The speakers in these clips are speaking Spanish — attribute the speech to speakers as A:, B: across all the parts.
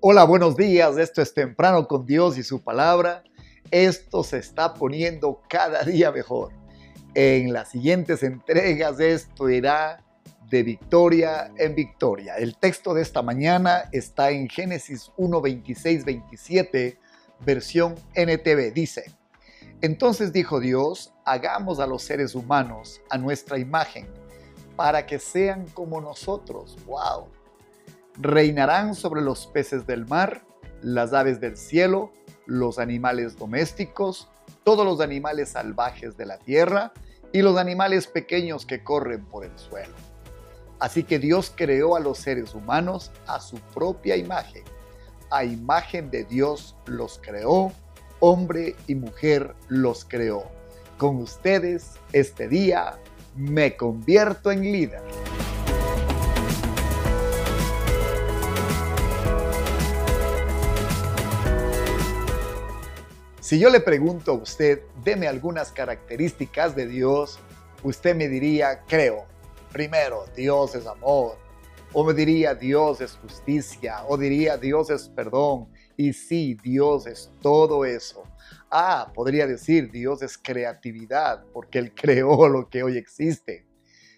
A: Hola, buenos días. Esto es Temprano con Dios y su palabra. Esto se está poniendo cada día mejor. En las siguientes entregas esto irá de victoria en victoria. El texto de esta mañana está en Génesis 1, 26, 27, versión NTV. Dice, entonces dijo Dios, hagamos a los seres humanos a nuestra imagen, para que sean como nosotros. ¡Wow! Reinarán sobre los peces del mar, las aves del cielo, los animales domésticos, todos los animales salvajes de la tierra y los animales pequeños que corren por el suelo. Así que Dios creó a los seres humanos a su propia imagen. A imagen de Dios los creó, hombre y mujer los creó. Con ustedes este día me convierto en líder. Si yo le pregunto a usted, deme algunas características de Dios, usted me diría, creo. Primero, Dios es amor. O me diría, Dios es justicia. O diría, Dios es perdón. Y sí, Dios es todo eso. Ah, podría decir, Dios es creatividad, porque Él creó lo que hoy existe.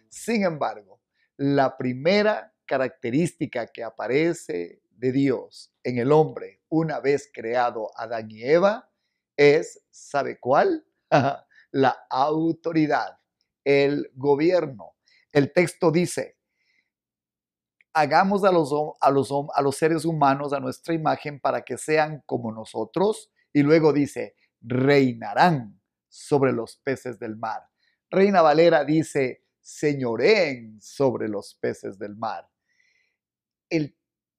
A: Sin embargo, la primera característica que aparece de Dios en el hombre una vez creado Adán y Eva es, ¿sabe cuál? la autoridad, el gobierno. El texto dice, hagamos a los, a, los, a los seres humanos a nuestra imagen para que sean como nosotros. Y luego dice, reinarán sobre los peces del mar. Reina Valera dice, señoreen sobre los peces del mar. El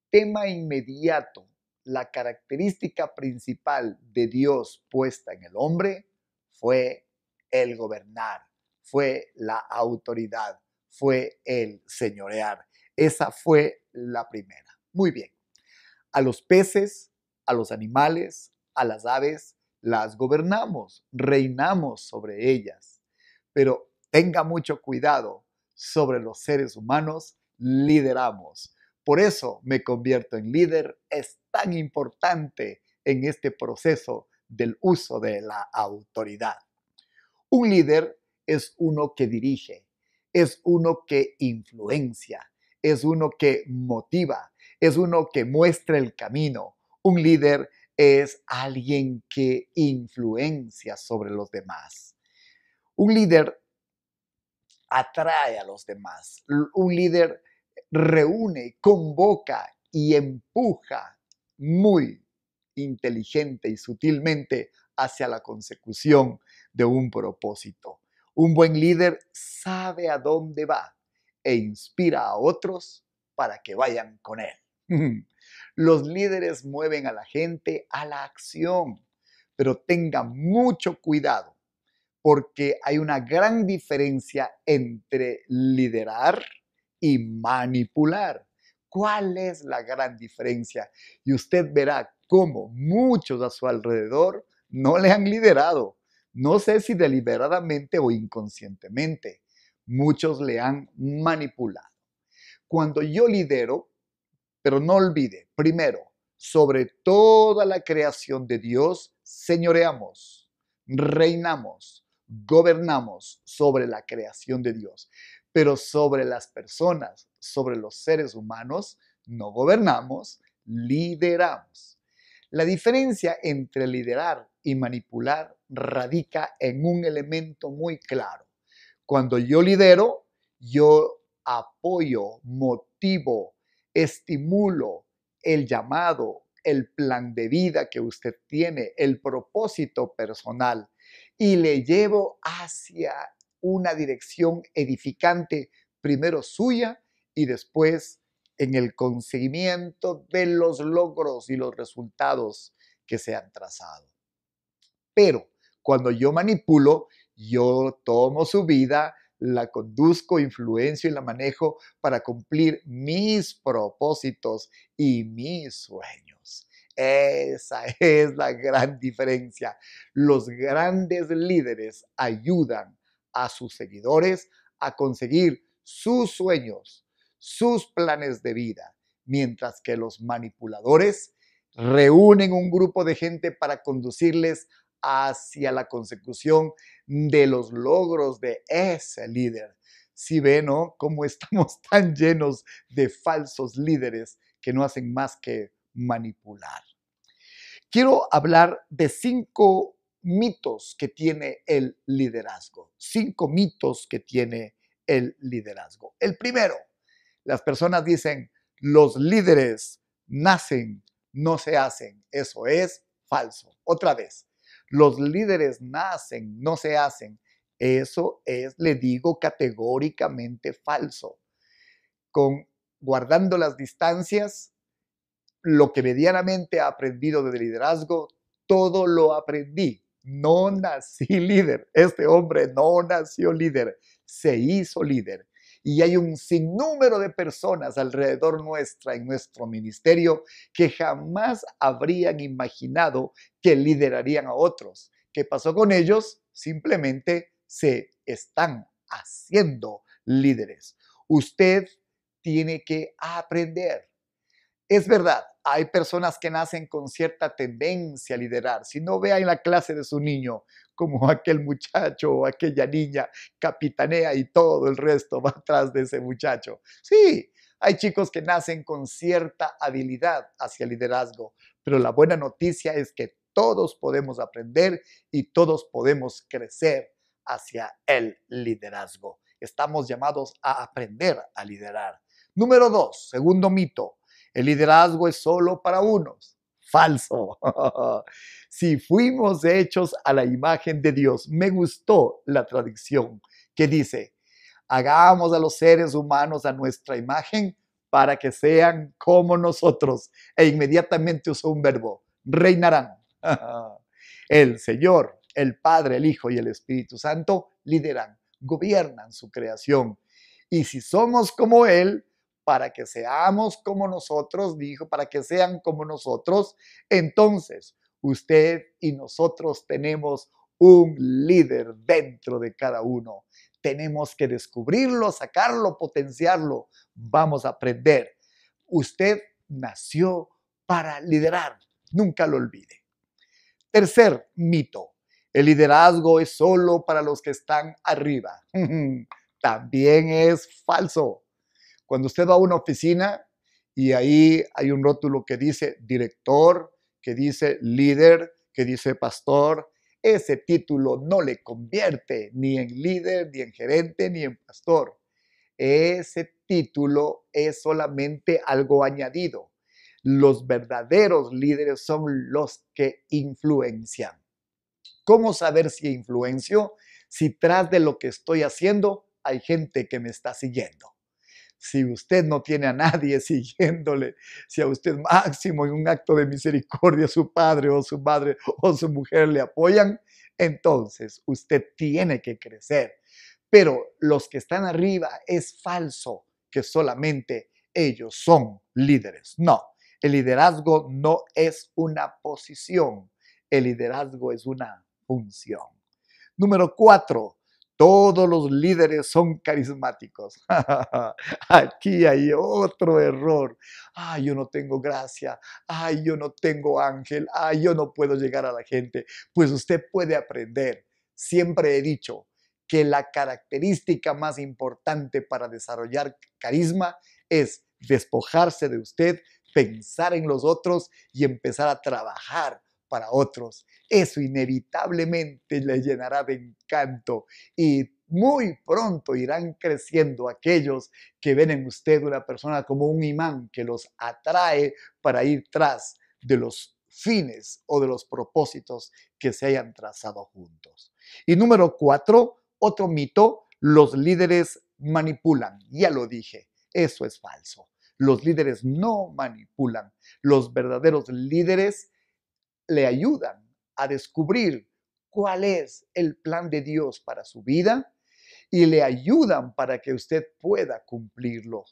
A: tema inmediato la característica principal de Dios puesta en el hombre fue el gobernar, fue la autoridad, fue el señorear. Esa fue la primera. Muy bien. A los peces, a los animales, a las aves, las gobernamos, reinamos sobre ellas. Pero tenga mucho cuidado, sobre los seres humanos lideramos. Por eso me convierto en líder. Es tan importante en este proceso del uso de la autoridad. Un líder es uno que dirige, es uno que influencia, es uno que motiva, es uno que muestra el camino. Un líder es alguien que influencia sobre los demás. Un líder atrae a los demás. Un líder reúne, convoca y empuja muy inteligente y sutilmente hacia la consecución de un propósito. Un buen líder sabe a dónde va e inspira a otros para que vayan con él. Los líderes mueven a la gente a la acción, pero tengan mucho cuidado porque hay una gran diferencia entre liderar y manipular. ¿Cuál es la gran diferencia? Y usted verá cómo muchos a su alrededor no le han liderado. No sé si deliberadamente o inconscientemente. Muchos le han manipulado. Cuando yo lidero, pero no olvide, primero, sobre toda la creación de Dios, señoreamos, reinamos, gobernamos sobre la creación de Dios pero sobre las personas, sobre los seres humanos, no gobernamos, lideramos. La diferencia entre liderar y manipular radica en un elemento muy claro. Cuando yo lidero, yo apoyo, motivo, estimulo el llamado, el plan de vida que usted tiene, el propósito personal y le llevo hacia una dirección edificante, primero suya y después en el conseguimiento de los logros y los resultados que se han trazado. Pero cuando yo manipulo, yo tomo su vida, la conduzco, influencio y la manejo para cumplir mis propósitos y mis sueños. Esa es la gran diferencia. Los grandes líderes ayudan a sus seguidores a conseguir sus sueños, sus planes de vida, mientras que los manipuladores reúnen un grupo de gente para conducirles hacia la consecución de los logros de ese líder. Si ven, ¿no? Cómo estamos tan llenos de falsos líderes que no hacen más que manipular. Quiero hablar de cinco mitos que tiene el liderazgo. Cinco mitos que tiene el liderazgo. El primero, las personas dicen, los líderes nacen, no se hacen. Eso es falso. Otra vez, los líderes nacen, no se hacen. Eso es, le digo categóricamente falso. Con guardando las distancias, lo que medianamente he aprendido de liderazgo, todo lo aprendí. No nací líder. Este hombre no nació líder, se hizo líder. Y hay un sinnúmero de personas alrededor nuestra en nuestro ministerio que jamás habrían imaginado que liderarían a otros. ¿Qué pasó con ellos? Simplemente se están haciendo líderes. Usted tiene que aprender. Es verdad, hay personas que nacen con cierta tendencia a liderar. Si no vea en la clase de su niño como aquel muchacho o aquella niña capitanea y todo el resto va atrás de ese muchacho. Sí, hay chicos que nacen con cierta habilidad hacia el liderazgo, pero la buena noticia es que todos podemos aprender y todos podemos crecer hacia el liderazgo. Estamos llamados a aprender a liderar. Número dos, segundo mito, el liderazgo es solo para unos. Falso. si fuimos hechos a la imagen de Dios, me gustó la tradición que dice, hagamos a los seres humanos a nuestra imagen para que sean como nosotros. E inmediatamente usó un verbo, reinarán. el Señor, el Padre, el Hijo y el Espíritu Santo lideran, gobiernan su creación. Y si somos como Él, para que seamos como nosotros, dijo, para que sean como nosotros, entonces usted y nosotros tenemos un líder dentro de cada uno. Tenemos que descubrirlo, sacarlo, potenciarlo. Vamos a aprender. Usted nació para liderar. Nunca lo olvide. Tercer mito. El liderazgo es solo para los que están arriba. También es falso. Cuando usted va a una oficina y ahí hay un rótulo que dice director, que dice líder, que dice pastor, ese título no le convierte ni en líder, ni en gerente, ni en pastor. Ese título es solamente algo añadido. Los verdaderos líderes son los que influencian. ¿Cómo saber si influencio? Si tras de lo que estoy haciendo hay gente que me está siguiendo si usted no tiene a nadie siguiéndole, si a usted máximo en un acto de misericordia su padre o su madre o su mujer le apoyan, entonces usted tiene que crecer. Pero los que están arriba es falso que solamente ellos son líderes. No, el liderazgo no es una posición, el liderazgo es una función. Número cuatro, todos los líderes son carismáticos. Aquí hay otro error. Ay, yo no tengo gracia. Ay, yo no tengo ángel. Ay, yo no puedo llegar a la gente. Pues usted puede aprender. Siempre he dicho que la característica más importante para desarrollar carisma es despojarse de usted, pensar en los otros y empezar a trabajar para otros. Eso inevitablemente le llenará de encanto y muy pronto irán creciendo aquellos que ven en usted una persona como un imán que los atrae para ir tras de los fines o de los propósitos que se hayan trazado juntos. Y número cuatro, otro mito, los líderes manipulan. Ya lo dije, eso es falso. Los líderes no manipulan. Los verdaderos líderes le ayudan a descubrir cuál es el plan de Dios para su vida y le ayudan para que usted pueda cumplirlo.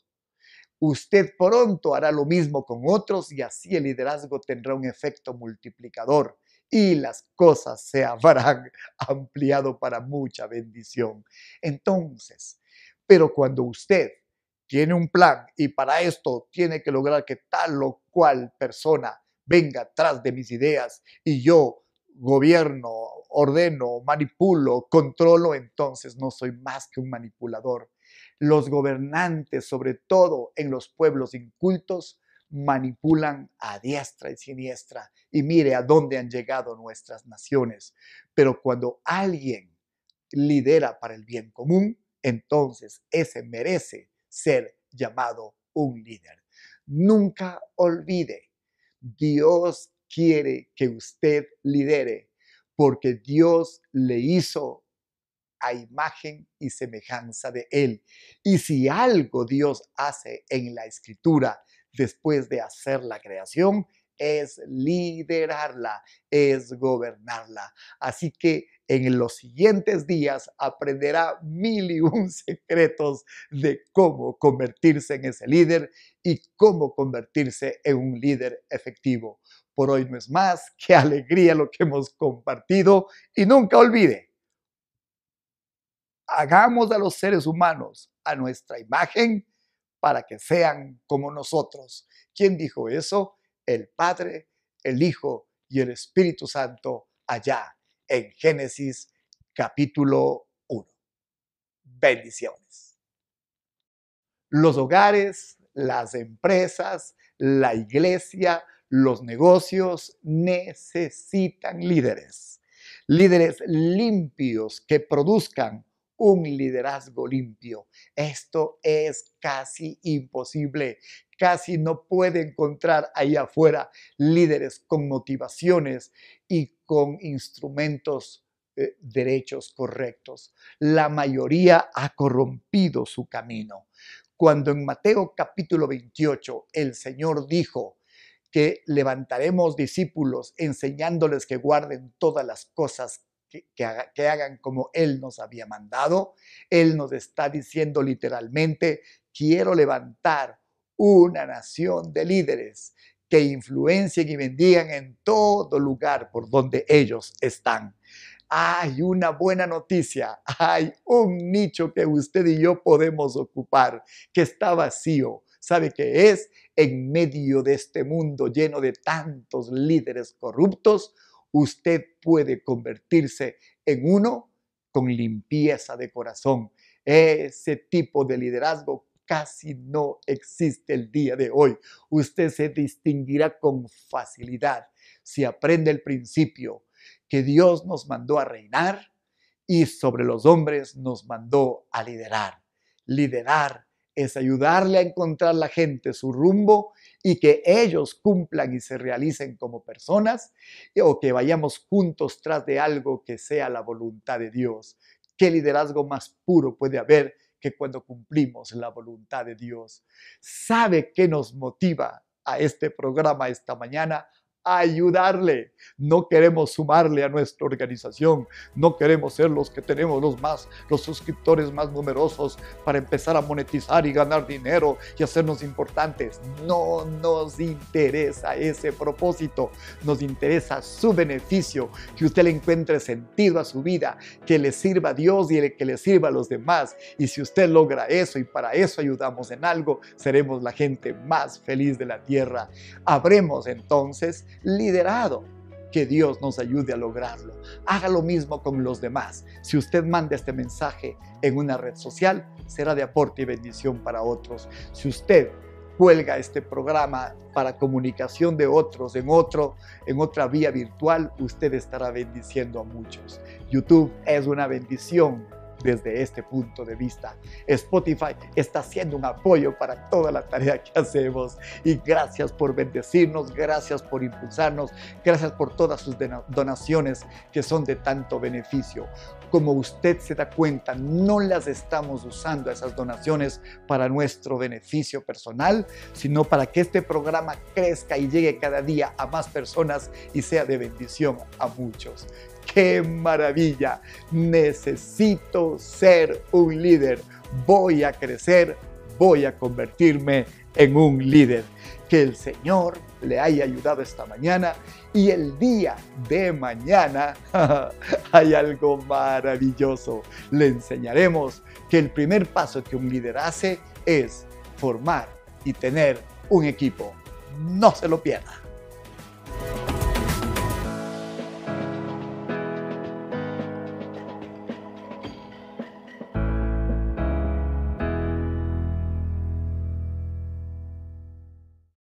A: Usted pronto hará lo mismo con otros y así el liderazgo tendrá un efecto multiplicador y las cosas se habrán ampliado para mucha bendición. Entonces, pero cuando usted tiene un plan y para esto tiene que lograr que tal o cual persona venga atrás de mis ideas y yo gobierno, ordeno, manipulo, controlo, entonces no soy más que un manipulador. Los gobernantes, sobre todo en los pueblos incultos, manipulan a diestra y siniestra y mire a dónde han llegado nuestras naciones. Pero cuando alguien lidera para el bien común, entonces ese merece ser llamado un líder. Nunca olvide, Dios quiere que usted lidere porque Dios le hizo a imagen y semejanza de Él. Y si algo Dios hace en la escritura después de hacer la creación, es liderarla, es gobernarla. Así que en los siguientes días aprenderá mil y un secretos de cómo convertirse en ese líder y cómo convertirse en un líder efectivo. Por hoy no es más, qué alegría lo que hemos compartido y nunca olvide, hagamos a los seres humanos a nuestra imagen para que sean como nosotros. ¿Quién dijo eso? El Padre, el Hijo y el Espíritu Santo allá en Génesis capítulo 1. Bendiciones. Los hogares, las empresas, la iglesia, los negocios necesitan líderes. Líderes limpios que produzcan un liderazgo limpio. Esto es casi imposible. Casi no puede encontrar ahí afuera líderes con motivaciones y con instrumentos eh, derechos correctos. La mayoría ha corrompido su camino. Cuando en Mateo capítulo 28 el Señor dijo, que levantaremos discípulos enseñándoles que guarden todas las cosas que, hagan como Él nos había mandado. Él nos está diciendo literalmente, quiero levantar una nación de líderes que influencien y bendigan en todo lugar por donde ellos están. Hay una buena noticia, hay un nicho que usted y yo podemos ocupar, que está vacío. ¿Sabe qué es? En medio de este mundo lleno de tantos líderes corruptos, usted puede convertirse en uno con limpieza de corazón. Ese tipo de liderazgo casi no existe el día de hoy. Usted se distinguirá con facilidad si aprende el principio que Dios nos mandó a reinar y sobre los hombres nos mandó a liderar. Liderar es ayudarle a encontrar la gente su rumbo y que ellos cumplan y se realicen como personas o que vayamos juntos tras de algo que sea la voluntad de Dios. ¿Qué liderazgo más puro puede haber que cuando cumplimos la voluntad de Dios? ¿Sabe qué nos motiva a este programa esta mañana? Ayudarle. No queremos sumarle a nuestra organización. No queremos ser los que tenemos los más, los suscriptores más numerosos para empezar a monetizar y ganar dinero y hacernos importantes. No nos interesa ese propósito. Nos interesa su beneficio, que usted le encuentre sentido a su vida, que le sirva a Dios y que le sirva a los demás. Y si usted logra eso y para eso ayudamos en algo, seremos la gente más feliz de la tierra. Habremos entonces liderado. Que Dios nos ayude a lograrlo. Haga lo mismo con los demás. Si usted manda este mensaje en una red social, será de aporte y bendición para otros. Si usted cuelga este programa para comunicación de otros en otro en otra vía virtual, usted estará bendiciendo a muchos. YouTube es una bendición desde este punto de vista. Spotify está haciendo un apoyo para toda la tarea que hacemos y gracias por bendecirnos, gracias por impulsarnos, gracias por todas sus donaciones que son de tanto beneficio. Como usted se da cuenta, no las estamos usando esas donaciones para nuestro beneficio personal, sino para que este programa crezca y llegue cada día a más personas y sea de bendición a muchos qué maravilla. Necesito ser un líder. Voy a crecer, voy a convertirme en un líder. Que el Señor le haya ayudado esta mañana y el día de mañana hay algo maravilloso. Le enseñaremos que el primer paso que un líder hace es formar y tener un equipo. No se lo pierda.